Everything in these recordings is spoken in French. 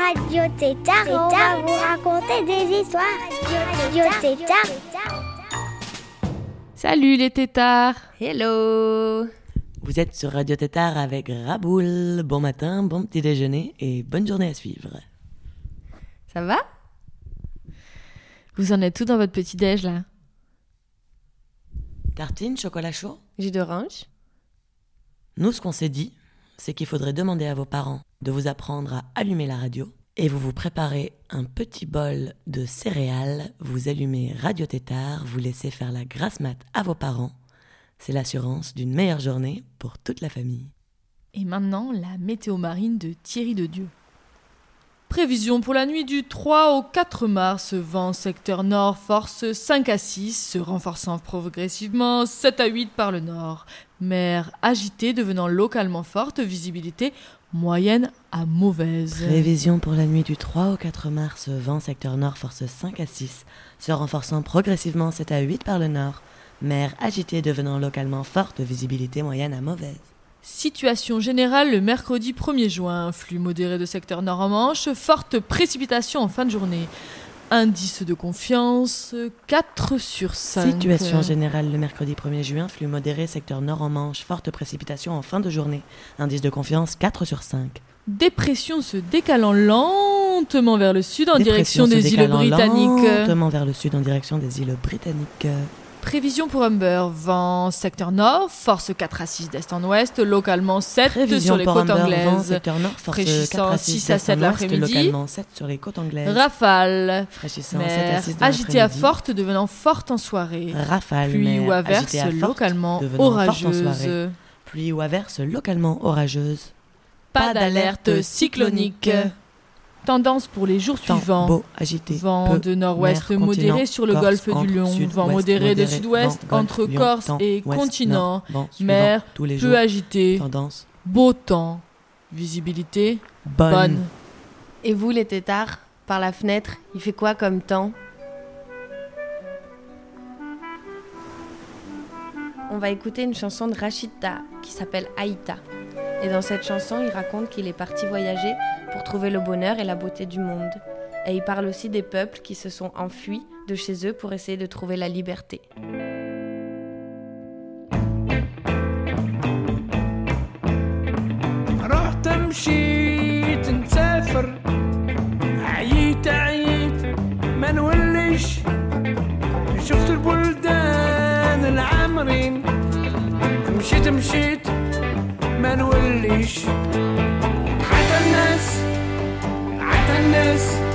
Radio Tétard vous raconter des histoires. Radio Tétard. Salut les tétards. Hello. Vous êtes sur Radio Tétard avec Raboul. Bon matin, bon petit déjeuner et bonne journée à suivre. Ça va? Vous en êtes tout dans votre petit déj là? Tartine, chocolat chaud? Jus d'orange. Nous, ce qu'on s'est dit, c'est qu'il faudrait demander à vos parents de vous apprendre à allumer la radio et vous vous préparez un petit bol de céréales, vous allumez Radio Tétard, vous laissez faire la grasse mat à vos parents. C'est l'assurance d'une meilleure journée pour toute la famille. Et maintenant, la météo marine de Thierry de Dieu. Prévision pour la nuit du 3 au 4 mars, vent secteur nord, force 5 à 6, se renforçant progressivement 7 à 8 par le nord. Mer agitée devenant localement forte, visibilité moyenne à mauvaise. Prévision pour la nuit du 3 au 4 mars, vent secteur nord, force 5 à 6, se renforçant progressivement 7 à 8 par le nord. Mer agitée devenant localement forte, visibilité moyenne à mauvaise. Situation générale le mercredi 1er juin. Flux modéré de secteur nord-en-Manche, forte précipitation en fin de journée. Indice de confiance 4 sur 5. Situation générale le mercredi 1er juin, flux modéré, secteur nord en Manche, forte précipitation en fin de journée. Indice de confiance 4 sur 5. Dépression se décalant lentement vers le sud en Dépression direction se des îles décalant britanniques. Lentement vers le sud en direction des îles britanniques. Prévision pour Humber, vent secteur nord, force 4 à 6 d'est en ouest, localement 7 Prévision sur les pour côtes vent, anglaises. secteur nord, force Fraîchissant 4 à 6, 6 à d'est 7 en ouest, l'après-midi. localement 7 sur les côtes anglaises. Rafale, Fraîchissant 7 à mer 6 de agitée à l'après-midi. forte devenant forte en soirée. Rafale, Pluie mer ou averse localement orageuse. Pluie ou averse localement orageuse. Pas d'alerte cyclonique. Tendance pour les jours Temps suivants. beau, agité. Vent peu, de nord-ouest modéré sur le Corse, golfe du Lion. sud, vent modéré de sud-ouest entre Corse temps, et ouest, continent. nord, vent suivant, Mer tous les peu jours. agité. Tendance Beau temps. Visibilité bonne. bonne. Et vous les tétards, par la fenêtre, il fait quoi comme temps? On va écouter une chanson de Rachida qui s'appelle Aïta. Et dans cette chanson, il raconte qu'il est parti voyager pour trouver le bonheur et la beauté du monde. Et il parle aussi des peuples qui se sont enfuis de chez eux pour essayer de trouver la liberté. رحت مشيت نسافر عييت عييت ما نوليش شفت البلدان العامرين مشيت مشيت ما نوليش. عاد الناس عاد الناس.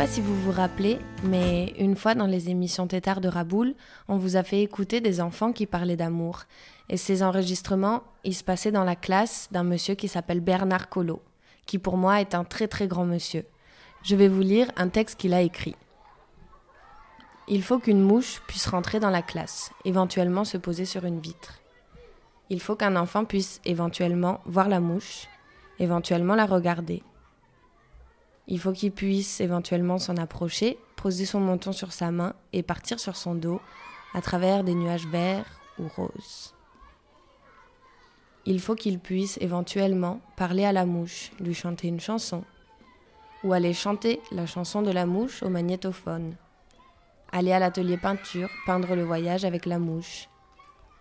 Pas si vous vous rappelez, mais une fois dans les émissions Tétard de Raboul, on vous a fait écouter des enfants qui parlaient d'amour. Et ces enregistrements, ils se passaient dans la classe d'un monsieur qui s'appelle Bernard Collot, qui pour moi est un très très grand monsieur. Je vais vous lire un texte qu'il a écrit. Il faut qu'une mouche puisse rentrer dans la classe, éventuellement se poser sur une vitre. Il faut qu'un enfant puisse éventuellement voir la mouche, éventuellement la regarder. Il faut qu'il puisse éventuellement s'en approcher, poser son menton sur sa main et partir sur son dos à travers des nuages verts ou roses. Il faut qu'il puisse éventuellement parler à la mouche, lui chanter une chanson, ou aller chanter la chanson de la mouche au magnétophone, aller à l'atelier peinture, peindre le voyage avec la mouche,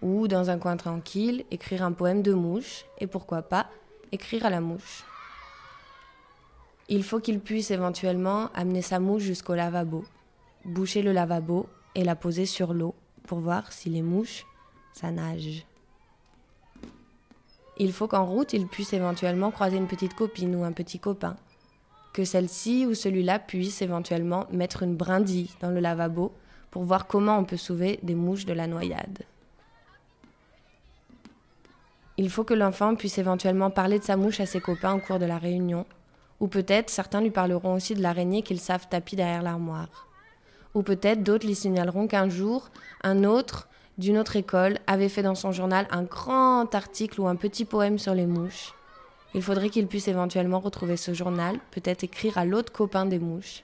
ou dans un coin tranquille, écrire un poème de mouche, et pourquoi pas, écrire à la mouche. Il faut qu'il puisse éventuellement amener sa mouche jusqu'au lavabo, boucher le lavabo et la poser sur l'eau pour voir si les mouches, ça nage. Il faut qu'en route, il puisse éventuellement croiser une petite copine ou un petit copain. Que celle-ci ou celui-là puisse éventuellement mettre une brindille dans le lavabo pour voir comment on peut sauver des mouches de la noyade. Il faut que l'enfant puisse éventuellement parler de sa mouche à ses copains au cours de la réunion ou peut-être certains lui parleront aussi de l'araignée qu'ils savent tapis derrière l'armoire. Ou peut-être d'autres lui signaleront qu'un jour, un autre, d'une autre école, avait fait dans son journal un grand article ou un petit poème sur les mouches. Il faudrait qu'il puisse éventuellement retrouver ce journal, peut-être écrire à l'autre copain des mouches.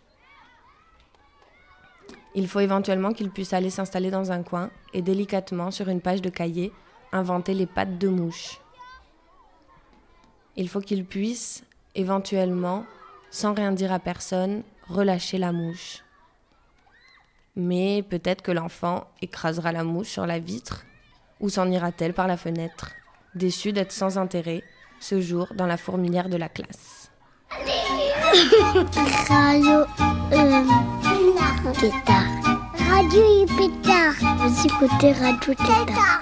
Il faut éventuellement qu'il puisse aller s'installer dans un coin et délicatement, sur une page de cahier, inventer les pattes de mouche. Il faut qu'il puisse, éventuellement, sans rien dire à personne, relâcher la mouche. Mais peut-être que l'enfant écrasera la mouche sur la vitre, ou s'en ira-t-elle par la fenêtre, déçue d'être sans intérêt, ce jour dans la fourmilière de la classe. Radio euh, Tétard. Radio Pétard. Vous écoutez Radio Tétard.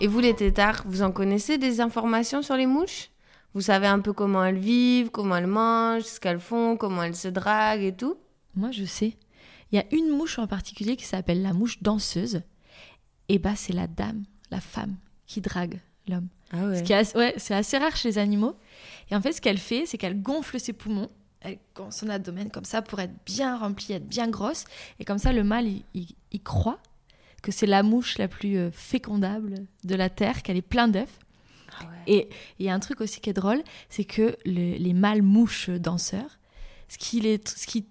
Et vous les tétards, vous en connaissez des informations sur les mouches? Vous savez un peu comment elles vivent, comment elles mangent, ce qu'elles font, comment elles se draguent et tout Moi, je sais. Il y a une mouche en particulier qui s'appelle la mouche danseuse. Et bah, c'est la dame, la femme, qui drague l'homme. Ah ouais. Ce qui est assez- ouais, c'est assez rare chez les animaux. Et en fait, ce qu'elle fait, c'est qu'elle gonfle ses poumons, elle son abdomen comme ça pour être bien remplie, être bien grosse. Et comme ça, le mâle, il, il- il croit que c'est la mouche la plus euh, fécondable de la Terre, qu'elle est pleine d'œufs. Et il y a un truc aussi qui est drôle, c'est que le- les mâles mouches danseurs, ce qui les, ce qui,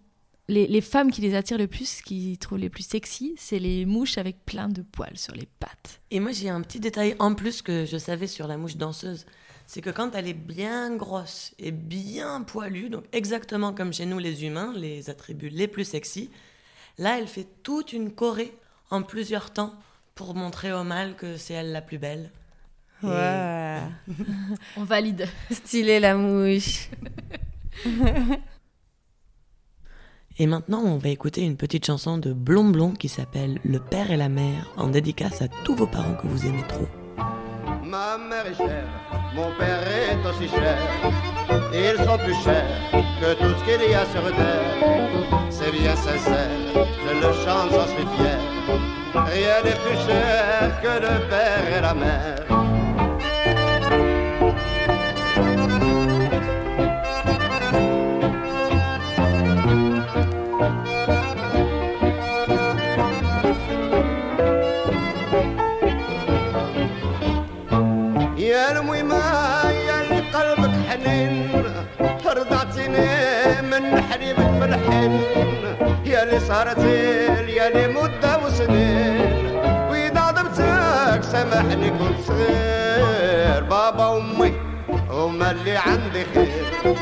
les femmes qui les attirent le plus, ce qu'ils trouvent les plus sexy, c'est les mouches avec plein de poils sur les pattes. Et moi, j'ai un petit détail en plus que je savais sur la mouche danseuse. C'est que quand elle est bien grosse et bien poilue, donc exactement comme chez nous les humains, les attributs les plus sexy, là, elle fait toute une choré en plusieurs temps pour montrer au mâle que c'est elle la plus belle. Ouais. On valide. Stylé la mouche. Et maintenant, on va écouter une petite chanson de Blond Blond qui s'appelle Le père et la mère, en dédicace à tous vos parents que vous aimez trop. Ma mère est chère, mon père est aussi cher. Ils sont plus chers que tout ce qu'il y a sur terre. C'est bien sincère, je le chante, j'en suis fier. Rien n'est plus cher que le père et la mère. صارت ليالي مدة وسنين. وإذا ضربتك سامحني كنت صغير. بابا وأمي هما اللي عندي خير.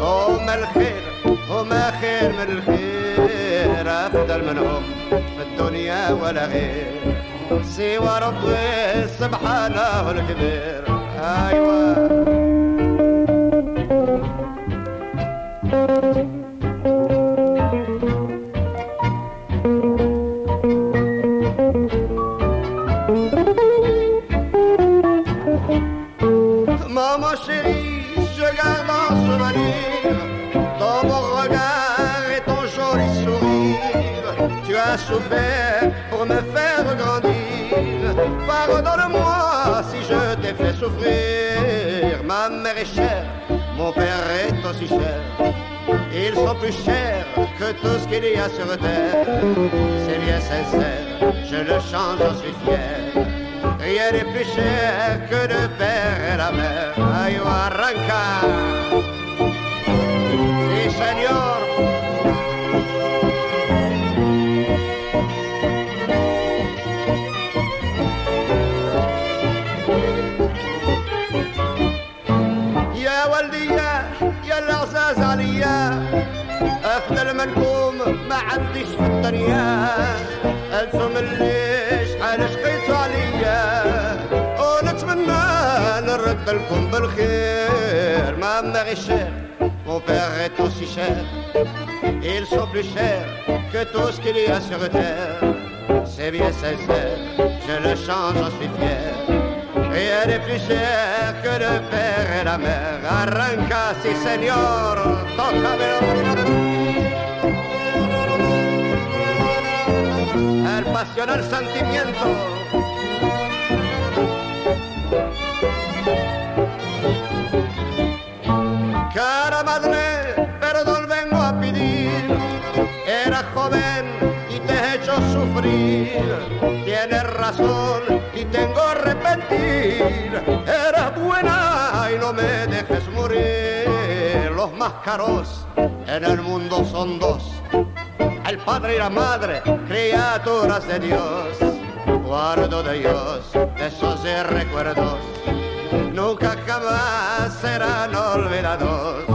هما الخير هما خير من الخير. أفضل منهم في الدنيا ولا غير. سوى ربي سبحانه الكبير. أيوه. Maman chérie, je garde en souvenir dans mon regard et ton joli sourire. Tu as souffert pour me faire grandir. Pardonne-moi si je t'ai fait souffrir. Ma mère est chère, mon père est aussi cher. Ils sont plus chers que tout ce qu'il y a sur terre. C'est bien sincère, je le chante, j'en suis fier. Rien n'est plus cher que le père et la mère. Ayo arranca. Sí, señor. الدنيا انتم اللي شحال شقيتوا عليا ونتمنى نرد لكم بالخير ما ماري cher mon père est aussi cher ils sont plus chers que tout ce qu'il y a sur terre c'est bien sincère je le chante j'en suis fier Rien n'est plus cher que le père et la mère. Arranca, si señor, tócamelo. pasional sentimiento. Cara madre, perdón vengo a pedir. Era joven y te he hecho sufrir. Tienes razón y tengo arrepentir. Era buena y no me dejes morir. Los más caros en el mundo son dos. El padre y la madre, criaturas de Dios. Guardo de Dios esos recuerdos. Nunca jamás serán olvidados.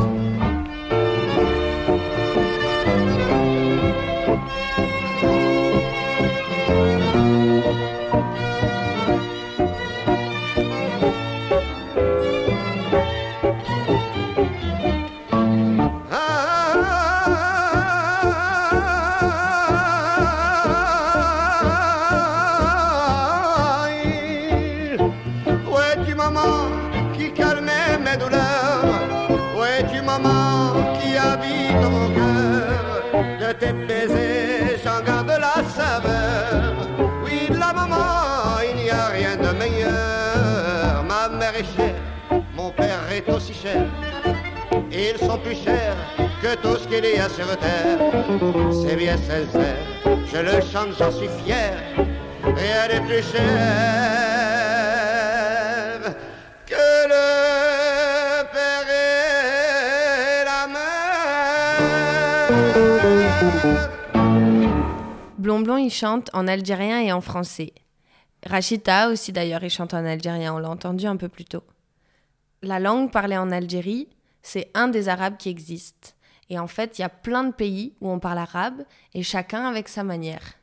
Mon cœur De tes baisers j'en garde la saveur. Oui de la maman il n'y a rien de meilleur. Ma mère est chère, mon père est aussi cher. Ils sont plus chers que tout ce qu'il y a sur terre. C'est bien sincère, je le chante, j'en suis fier. Rien n'est plus cher Blond Blond, il chante en algérien et en français. Rachita aussi d'ailleurs, il chante en algérien, on l'a entendu un peu plus tôt. La langue parlée en Algérie, c'est un des arabes qui existe. Et en fait, il y a plein de pays où on parle arabe et chacun avec sa manière.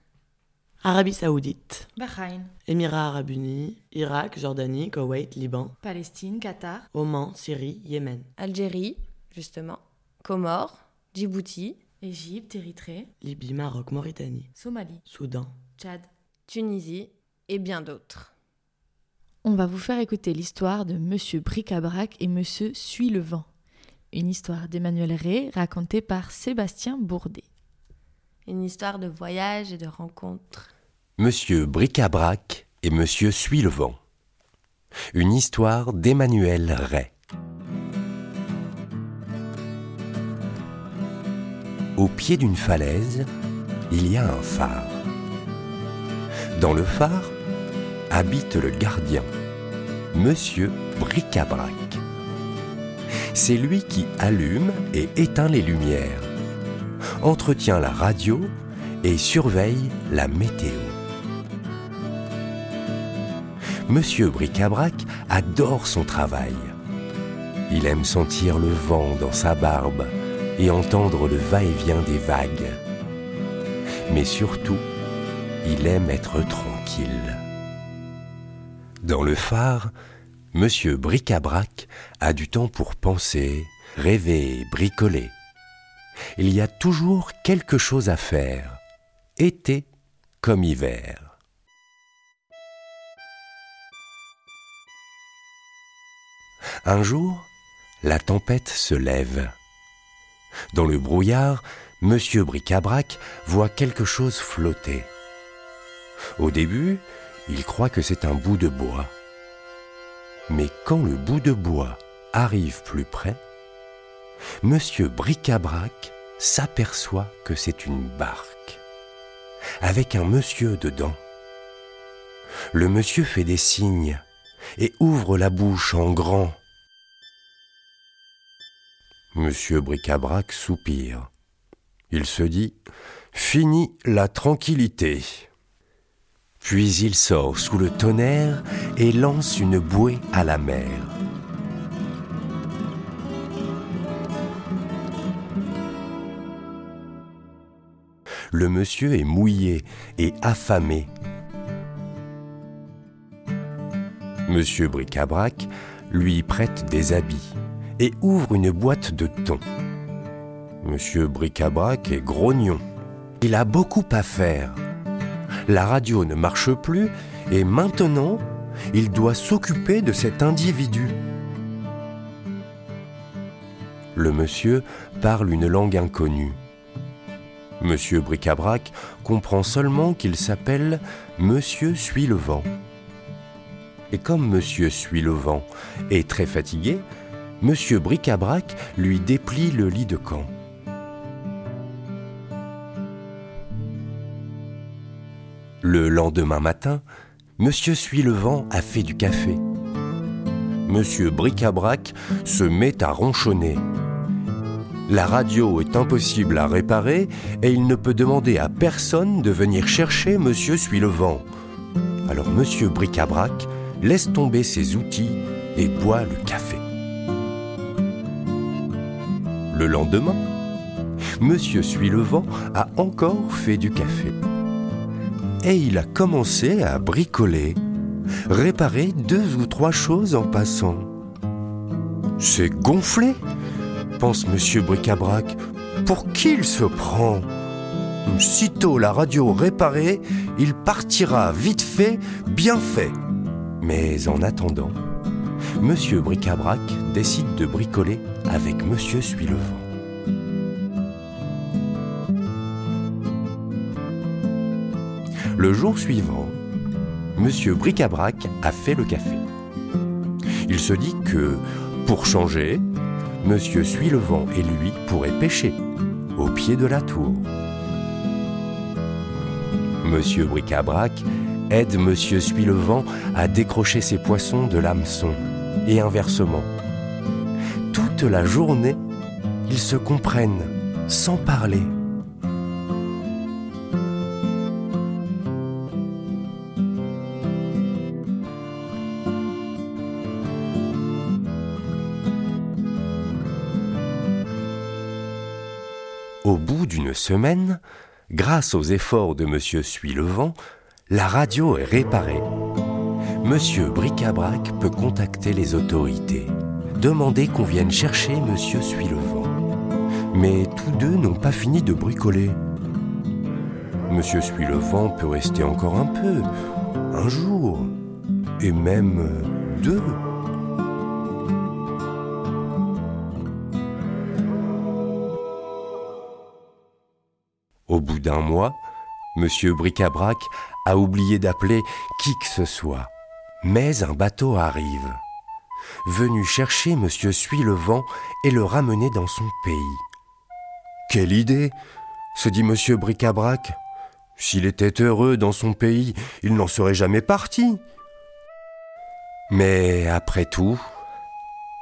Arabie Saoudite, Bahreïn, Émirats Arabes Unis, Irak, Jordanie, Koweït, Liban, Palestine, Qatar, Oman, Syrie, Yémen, Algérie, justement, Comores, Djibouti, Égypte, Érythrée, Libye, Maroc, Mauritanie, Somalie, Soudan. Tchad. Tunisie et bien d'autres. On va vous faire écouter l'histoire de Monsieur Bric-à-Brac et Monsieur Suit le vent. Une histoire d'Emmanuel Ray racontée par Sébastien Bourdet. Une histoire de voyage et de rencontres. Monsieur Bric-à-Brac et Monsieur Suit le vent. Une histoire d'Emmanuel Ray. Au pied d'une falaise, il y a un phare. Dans le phare habite le gardien, Monsieur Bric-à-Brac. C'est lui qui allume et éteint les lumières, entretient la radio et surveille la météo. Monsieur Bricabrac adore son travail. Il aime sentir le vent dans sa barbe et entendre le va-et-vient des vagues. Mais surtout, il aime être tranquille. Dans le phare, Monsieur Bricabrac a du temps pour penser, rêver, bricoler. Il y a toujours quelque chose à faire, été comme hiver. Un jour, la tempête se lève. Dans le brouillard, Monsieur Bricabrac voit quelque chose flotter. Au début, il croit que c'est un bout de bois. Mais quand le bout de bois arrive plus près, Monsieur Bricabrac s'aperçoit que c'est une barque, avec un monsieur dedans. Le monsieur fait des signes et ouvre la bouche en grand. Monsieur Bricabrac soupire. Il se dit Fini la tranquillité. Puis il sort sous le tonnerre et lance une bouée à la mer. Le monsieur est mouillé et affamé. Monsieur Bricabrac lui prête des habits et ouvre une boîte de thon. Monsieur Bricabrac est grognon. Il a beaucoup à faire. La radio ne marche plus et maintenant, il doit s'occuper de cet individu. Le monsieur parle une langue inconnue. Monsieur Bricabrac comprend seulement qu'il s'appelle Monsieur Suit le vent. Et comme Monsieur Suit le vent est très fatigué, Monsieur Bricabrac lui déplie le lit de camp. Le lendemain matin, Monsieur Suit le vent a fait du café. Monsieur Bricabrac se met à ronchonner. La radio est impossible à réparer et il ne peut demander à personne de venir chercher Monsieur Suit le vent. Alors Monsieur Bricabrac laisse tomber ses outils et boit le café. Le lendemain, Monsieur Suit le vent a encore fait du café. Et il a commencé à bricoler, réparer deux ou trois choses en passant. C'est gonflé, pense Monsieur Bricabrac. Pour qui il se prend Sitôt la radio réparée, il partira vite fait, bien fait. Mais en attendant, Monsieur Bricabrac décide de bricoler avec Monsieur Suivant. Le jour suivant, Monsieur Bricabrac a fait le café. Il se dit que, pour changer, Monsieur Suivant et lui pourraient pêcher au pied de la tour. Monsieur Bricabrac aide Monsieur Suivant à décrocher ses poissons de l'hameçon et inversement. La journée, ils se comprennent sans parler. Au bout d'une semaine, grâce aux efforts de Monsieur Suivant, la radio est réparée. Monsieur Bricabrac peut contacter les autorités, demander qu'on vienne chercher Monsieur Suivant. Mais tous deux n'ont pas fini de bricoler. Monsieur Suivant peut rester encore un peu, un jour, et même deux. Au bout d'un mois, Monsieur Bricabrac a oublié d'appeler qui que ce soit. Mais un bateau arrive, venu chercher Monsieur Suit le vent et le ramener dans son pays. Quelle idée se dit Monsieur Bricabrac. S'il était heureux dans son pays, il n'en serait jamais parti. Mais après tout,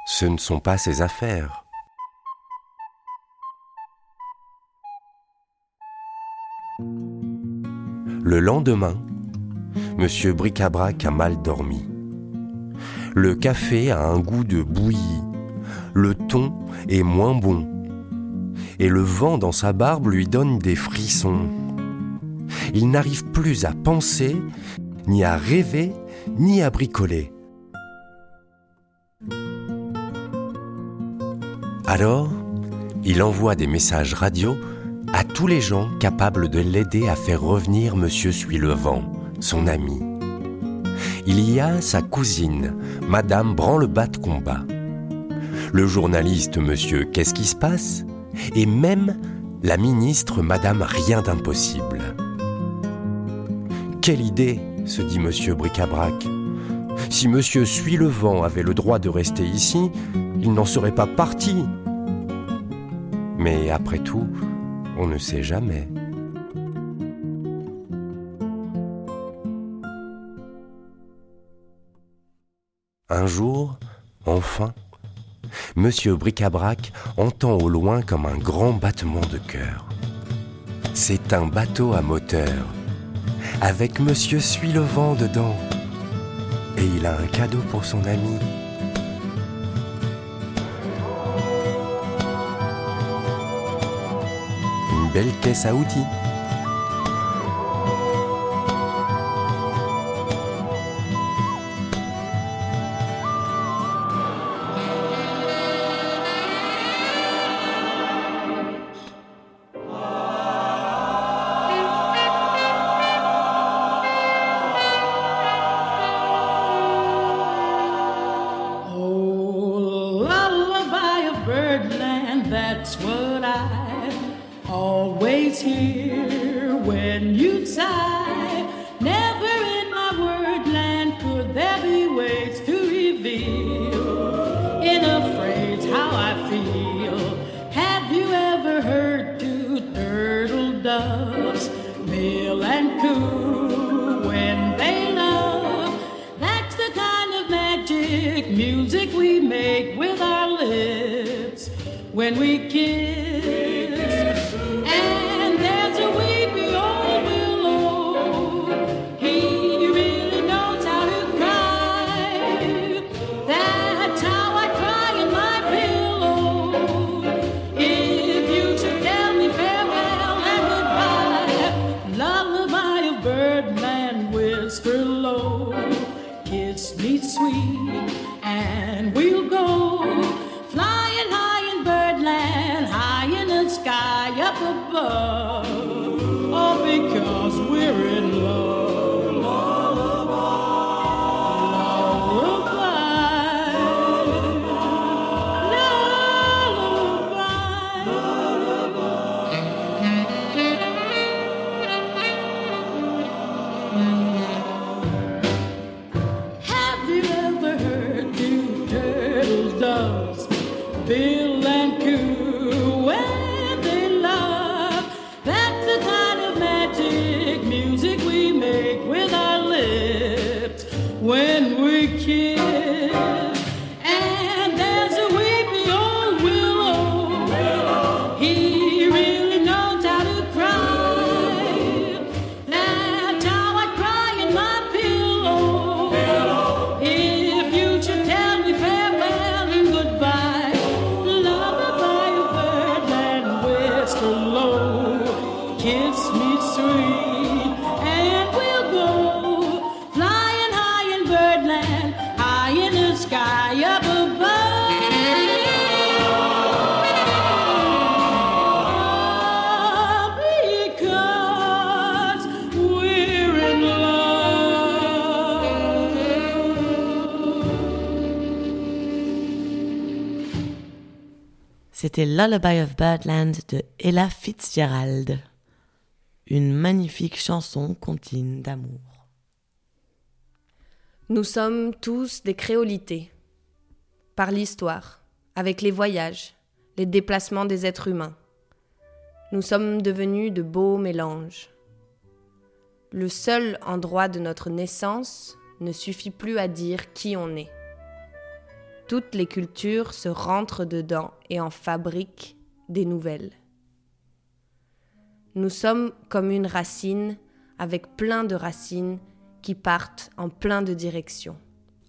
ce ne sont pas ses affaires. Le lendemain, Monsieur Bricabrac a mal dormi. Le café a un goût de bouillie. Le ton est moins bon. Et le vent dans sa barbe lui donne des frissons. Il n'arrive plus à penser, ni à rêver, ni à bricoler. Alors, il envoie des messages radio à tous les gens capables de l'aider à faire revenir Monsieur Suit le Vent, son ami. Il y a sa cousine, Madame Branle-Bas de Combat, le journaliste Monsieur Qu'est-ce qui se passe? Et même la ministre Madame Rien d'impossible. Quelle idée, se dit Monsieur Bricabrac. Si Monsieur Suit le Vent avait le droit de rester ici, il n'en serait pas parti. Mais après tout, on ne sait jamais. Un jour, enfin, Monsieur Bricabrac entend au loin comme un grand battement de cœur. C'est un bateau à moteur, avec Monsieur Suit le vent dedans. Et il a un cadeau pour son ami. Une belle caisse à outils. When we kiss. Above. C'était Lullaby of Birdland de Ella Fitzgerald. Une magnifique chanson contine d'amour. Nous sommes tous des créolités. Par l'histoire, avec les voyages, les déplacements des êtres humains. Nous sommes devenus de beaux mélanges. Le seul endroit de notre naissance ne suffit plus à dire qui on est. Toutes les cultures se rentrent dedans et en fabriquent des nouvelles. Nous sommes comme une racine avec plein de racines qui partent en plein de directions.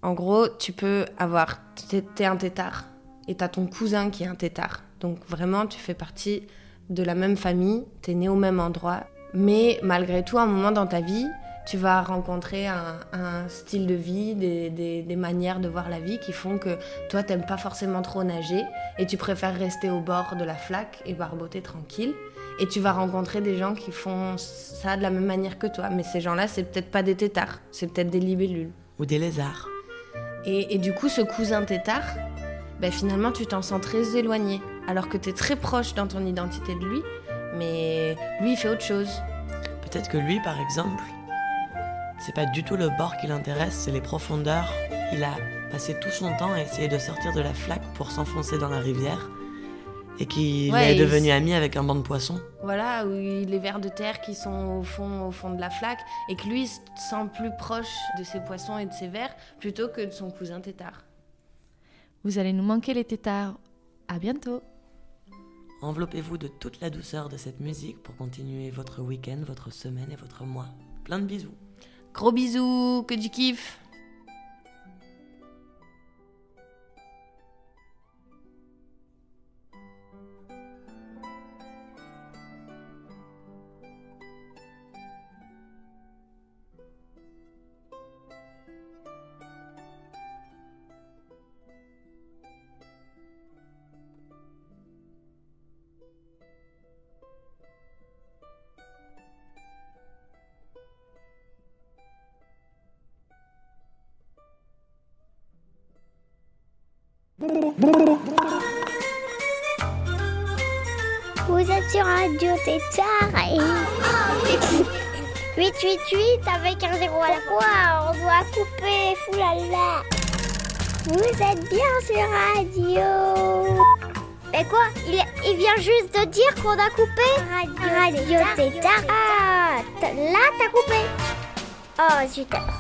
En gros, tu peux avoir. T'es un tétard et t'as ton cousin qui est un tétard. Donc vraiment, tu fais partie de la même famille, t'es né au même endroit. Mais malgré tout, à un moment dans ta vie, tu vas rencontrer un, style de vie, des, manières de voir la vie qui font que toi, t'aimes pas forcément trop nager et tu préfères rester au bord de la flaque et barboter tranquille. Et tu vas rencontrer des gens qui font ça de la même manière que toi. Mais ces gens-là, c'est peut-être pas des tétards, c'est peut-être des libellules. Ou des lézards. Et, du coup, ce cousin tétard, ben finalement, tu t'en sens très éloigné. Alors que tu es très proche dans ton identité de lui, mais lui, il fait autre chose. Peut-être que lui, par exemple, c'est pas du tout le bord qui l'intéresse, c'est les profondeurs. Il a passé tout son temps à essayer de sortir de la flaque pour s'enfoncer dans la rivière et qu'il est devenu ami avec un banc de poissons. Voilà, ou les vers de terre qui sont au fond, au fond de la flaque et que lui se sent plus proche de ses poissons et de ses vers plutôt que de son cousin tétard. Vous allez nous manquer les tétards. À bientôt. Enveloppez-vous de toute la douceur de cette musique pour continuer votre week-end, votre semaine et votre mois. Plein de bisous. Gros bisous, que du kiff Vous êtes sur Radio Tétard et... 888 avec un zéro à la fois, on doit couper, foulala. Vous êtes bien sur Radio. Mais quoi il, il, vient juste de dire qu'on a coupé Radio, Radio Tétard. Ah, là t'as coupé. Oh, super.